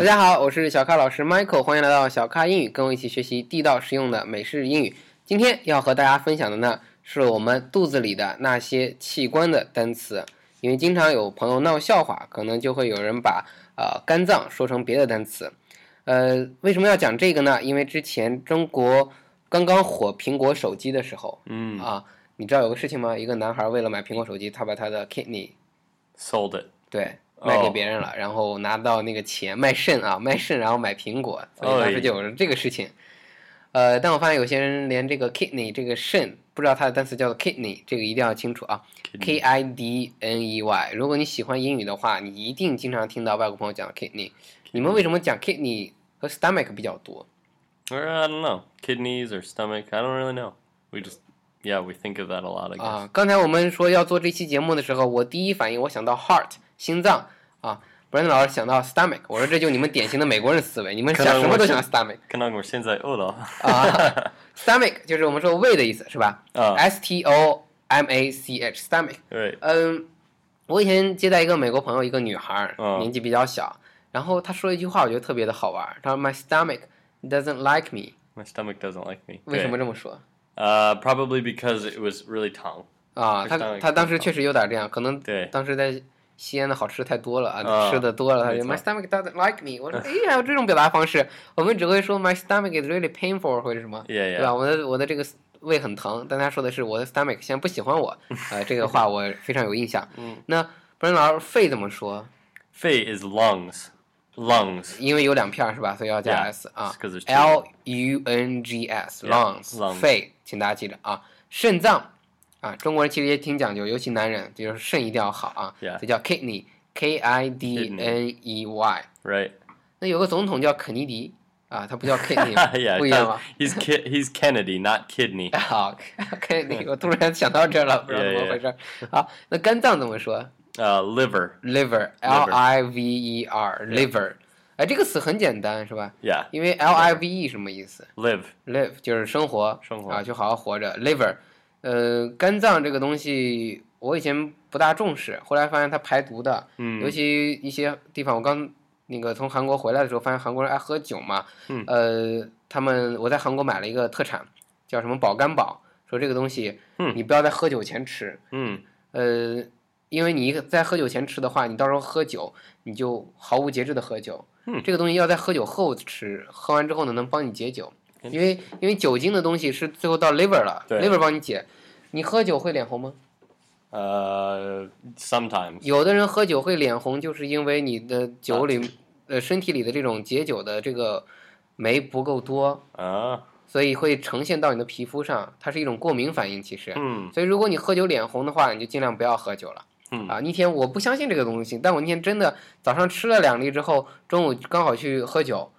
大家好，我是小咖老师 Michael，欢迎来到小咖英语，跟我一起学习地道实用的美式英语。今天要和大家分享的呢，是我们肚子里的那些器官的单词。因为经常有朋友闹笑话，可能就会有人把呃肝脏说成别的单词。呃，为什么要讲这个呢？因为之前中国刚刚火苹果手机的时候，嗯啊，你知道有个事情吗？一个男孩为了买苹果手机，他把他的 kidney，sold it。对卖给哦别人了，然后拿到那个钱卖肾啊，卖肾然后买苹果，所以当时哎就有了这个事情。呃，但我发现有些人连这个 kidney 这个肾不知道它的单词叫做 kidney，这个一定要清楚啊，k i d n e y。如果你喜欢英语的话，你一定经常听到外国朋友讲 kidney。你们为什么讲 kidney 和 stomach 比较多？I don't know, kidneys or stomach. I don't really know. We just, yeah, we think of that a lot. 啊，刚才我们说要做这期节目的时候，我第一反应我想到 heart 心脏啊，Brandon 老师想到 stomach，我说这就你们典型的美国人思维，你们想什么都想 stomach 可能我现在饿了。啊，stomach 就是我们说胃的意思是吧啊？S T O M A C H stomach。Right. 嗯，我以前接待一个美国朋友，一个女孩年纪比较小，然后她说了一句话，我觉得特别的好玩儿，她说 My stomach doesn't like me，My stomach doesn't like me. 为什么这么说？Uh, probably because it was really tongue. 啊，她她当时确实有点这样，可能对当时在西安的好吃太多了啊，吃的多了，他 my stomach doesn't like me。我说，哎，还有这种表达方式，我们只会说 my stomach is really painful 或者什么，对吧？我的我的这个胃很疼，但他说的是我的 stomach 现在不喜欢我，呃，这个话我非常有印象。那不然老师肺怎么说？肺 is lungs。Lungs，因为有两片是吧？所以要加 s 啊。L U N G S，lungs，肺，请大家记着啊。肾脏啊，中国人其实也挺讲究，尤其男人，就是肾一定要好啊.这叫 kidney K I D N E Y。Right. 那有个总统叫肯尼迪啊，他不叫 kidney，yeah. 不一样吗？He's he's Kennedy, not kidney. 好，肯尼迪，我突然想到这了，不知道怎么回事儿。好，那肝脏怎么说？Uh, liver. liver l i v e r liver，哎，这个词很简单是吧？Yeah. 因为 l i v e 什么意思 Live.？live 就是生活，生活啊，就好好活着。liver，呃，肝脏这个东西我以前不大重视，后来发现它排毒的，嗯尤其一些地方，我刚那个从韩国回来的时候，发现韩国人爱喝酒嘛，嗯呃，他们我在韩国买了一个特产，叫什么保肝宝，说这个东西，嗯你不要在喝酒前吃，Mm. 呃，因为你在喝酒前吃的话，你到时候喝酒你就毫无节制的喝酒。嗯这个东西要在喝酒后吃，喝完之后呢能帮你解酒，因为因为酒精的东西是最后到 liver 了对，liver 帮你解。你喝酒会脸红吗？Uh, sometimes. 有的人喝酒会脸红，就是因为你的酒里呃身体里的这种解酒的这个酶不够多，Uh, 所以会呈现到你的皮肤上，它是一种过敏反应。其实，hmm. 所以如果你喝酒脸红的话，你就尽量不要喝酒了。嗯啊，那天我不相信这个东西，但我那天真的早上吃了两粒之后，中午刚好去喝酒，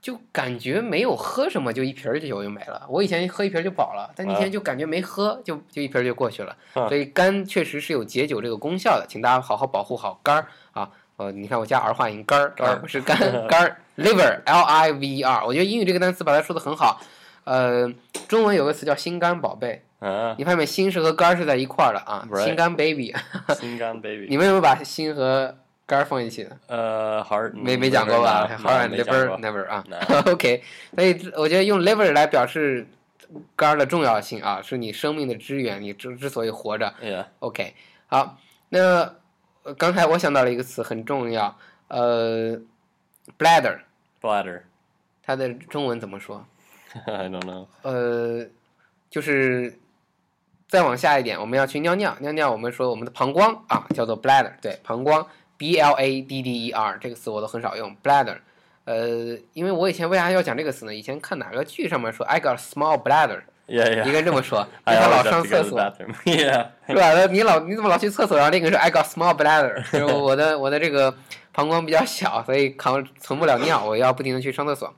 就感觉没有喝什么，就一瓶儿酒就没了。我以前喝一瓶儿就饱了，但那天就感觉没喝，就就一瓶儿就过去了。啊所以肝确实是有解酒这个功效的，请大家好好保护好肝儿啊。呃，你看我加儿化音，肝儿，肝儿而不是肝 肝儿，liver L I V E R。我觉得英语这个单词把它说的很好。呃，中文有个词叫心肝宝贝，Uh, 你发现心是和肝儿是在一块儿的啊，心肝 baby。Singan baby. 你们有没有把心和肝儿放一起的？Uh, heart. 没没讲过吧 liver 过 never 啊。OK，所以我觉得用 liver 来表示肝儿的重要性啊，是你生命的支源，你之之所以活着。OK，好，那呃刚才我想到了一个词很重要，呃，bladder，Bladder. 它的中文怎么说？I don't know. 呃，就是再往下一点，我们要去尿尿，尿尿我们说我们的膀胱啊，叫做 bladder，对，膀胱 b l a d d e r 这个词我都很少用 bladder。呃，因为我以前为啥要讲这个词呢？以前看哪个剧上面说 I got a small bladder，Yeah, 一 yeah. 个人 这么说，因 I 为他老上厕所？那你老你怎么老去厕所？然后另一个人说 I got small bladder，就是我的我的这个膀胱比较小，所以扛存不了尿，我要不停的去上厕所。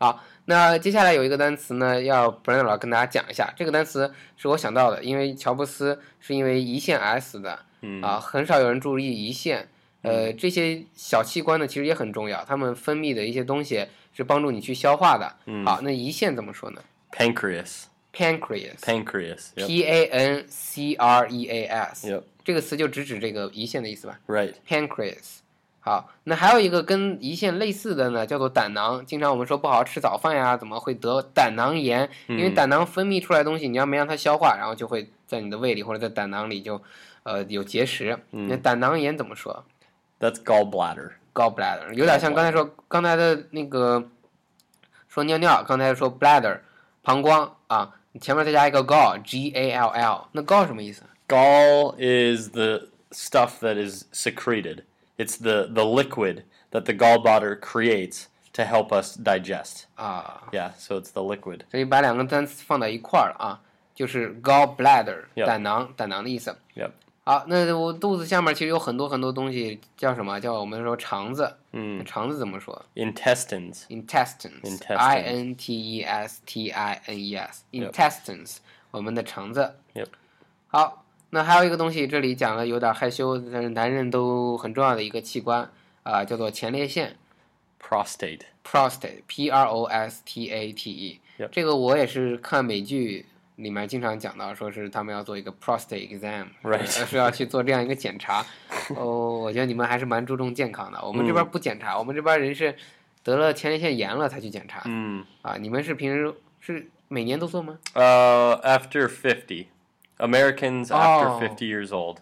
好，那接下来有一个单词呢，要 Brandon 老师跟大家讲一下。这个单词是我想到的，因为乔布斯是因为胰腺癌死的嗯啊，很少有人注意胰腺。呃，这些小器官呢，其实也很重要，它们分泌的一些东西是帮助你去消化的。嗯好，那胰腺怎么说呢。Pancreas. Yep. P A N C R E A S，Yep. 这个词就直指这个胰腺的意思吧 Right.？Pancreas，好，那还有一个跟胰腺类似的呢，叫做胆囊。经常我们说不好好吃早饭呀，怎么会得胆囊炎？因为嗯胆囊分泌出来的东西，你要没让它消化，然后就会在你的胃里或者在胆囊里就，呃，有结石。那胆囊炎怎么说 That's gallbladder. ？gallbladder 有点像刚才说刚才的那个说尿尿，刚才说 bladder 膀胱啊，前面再加一个 gall，g a l l，那 gall 什么意思？ Gall is the stuff that is secreted. It's the, the liquid that the gallbladder creates to help us digest. 啊， Yeah, so it's the liquid. 所以把两个单词放在一块儿了啊，就是 gallbladder Yep 胆囊胆囊的意思。 Yep. 好，那我肚子下面其实有很多很多东西，叫什么叫我们说肠子？嗯，肠子怎么说？Intestines, intestines, I N T E S T I N E S, intestines。我们的肠子。好，那还有一个东西，这里讲了有点害羞，但是男人都很重要的一个器官啊，叫做前列腺。Prostate, prostate, P R O S T A T E。这个我也是看美剧。里面经常讲到，说是他们要做一个 prostate exam，Right. 是是要去做这样一个检查。哦，我觉得你们还是蛮注重健康的。我们这边不检查，我们这边人是得了前列腺炎了才去检查、Mm. 啊。你们是平时是每年都做吗？Uh, after fifty Americans after fifty years old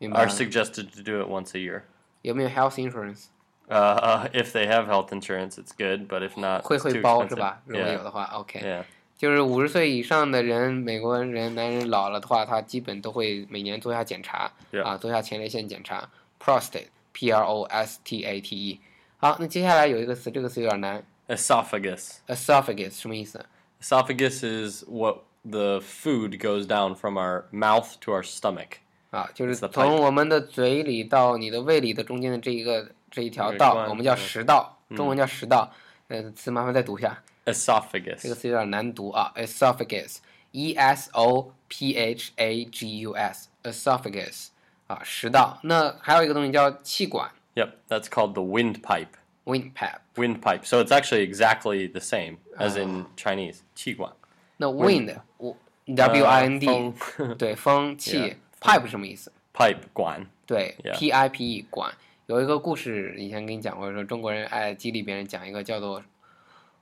are suggested to do it once a year. 有没有 health insurance？Uh, uh, if they have health insurance, it's good, but if not, 会会包是.吧？如果有的话，OK。就是五十岁以上的人，美国人男人老了的话，他基本都会每年做一下检查.啊，做一下前列腺检查，prostate，p r o s t a t e。好，那接下来有一个词，这个词有点难 Esophagus.，esophagus 什么意思？Esophagus is what the food goes down from our mouth to our stomach. 啊，就是从我们的嘴里到你的胃里的中间的这一个这一条道，我们叫嗯食道，中文叫食道。呃，词麻烦再读一下，这个 Esophagus. 词有点难读啊，esophagus，e s o p h a g u s，esophagus 啊，食道。那还有一个东西叫气管 Yep, that's called the windpipe. windpipe。 Windpipe. So it's actually exactly the same as in Chinese. 气管.那 wind w w i n d 风对风气 Yeah， pipe 什么意思？ Pipe 管.对 Yeah p i p e 管。有一个故事以前跟你讲过，说中国人爱激励别人讲一个叫做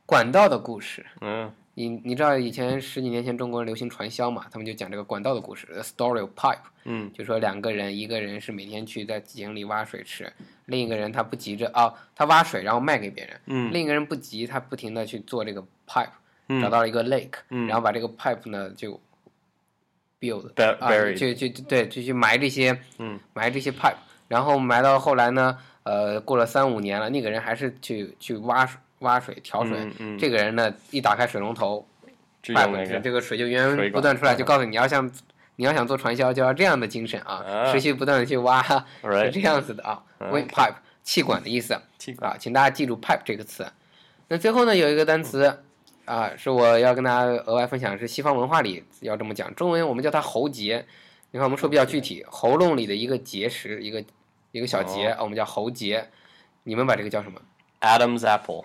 管道的故事。Uh, 你你知道以前十几年前中国人流行传销嘛？他们就讲这个管道的故事，《The Story of Pipe》。嗯，就说两个人，一个人是每天去在井里挖水吃，另一个人他不急着哦，他挖水然后卖给别人。嗯另一个人不急，他不停的去做这个 pipe，、嗯找到了一个 lake，、嗯然后把这个 pipe 呢就 build 啊就就对，就去埋这些嗯埋这些 pipe，然后埋到后来呢，呃，过了三五年了，那个人还是去去挖水挖水调水，嗯嗯这个人呢一打开水龙头，这个水就源源不断出来，嗯就告诉你要像你要想做传销，就要这样的精神啊，啊持续不断的去挖，是这样子的啊。嗯 wind pipe 气管的意思啊，请大家记住 pipe 这个词。那最后呢，有一个单词啊，是我要跟大家额外分享，是西方文化里要这么讲，中文我们叫它喉结。你看我们说比较具体，喉咙里的一个结石，一个一个小结，哦我们叫喉结。你们把这个叫什么？Adam's apple.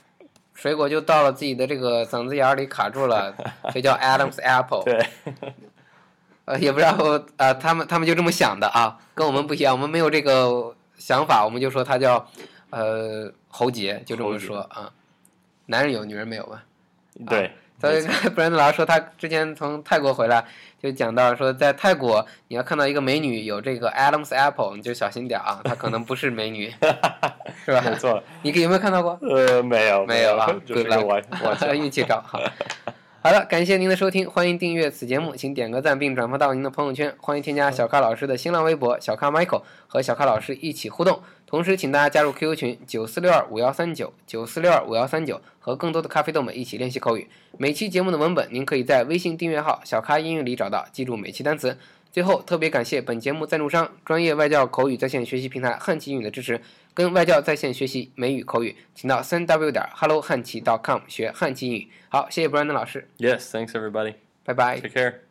水果就到了自己的这个嗓子眼儿里卡住了，所以叫 Adam's apple。对，呃，也不知道呃，他们他们就这么想的啊，跟我们不一样，我们没有这个想法，我们就说它叫呃喉结，就这么说啊。男人有，女人没有吧？对，所以布兰德老师说，他之前从泰国回来，就讲到说，在泰国你要看到一个美女有这个 Adam's apple，你就小心点啊，她可能不是美女，是吧？没错，你有没有看到过？呃，没有，没有啊，就是 Good 个玩玩。运气照好。好了，感谢您的收听，欢迎订阅此节目，请点个赞并转发到您的朋友圈，欢迎添加小咖老师的新浪微博小咖 Michael 和小咖老师一起互动。同时，请大家加入 QQ 群九四六二五幺三九九四六二五幺三九，和更多的咖啡豆们一起练习口语。每期节目的文本您可以在微信订阅号“小咖英语”里找到，记住每期单词。最后，特别感谢本节目赞助商专业外教口语在线学习平台汉奇英语的支持。跟外教在线学习美语口语，请到三 w 点 hello 汉奇 .com 学汉奇英语。好，谢谢 Brandon 老师，Yes, thanks everybody. 拜拜。Take care.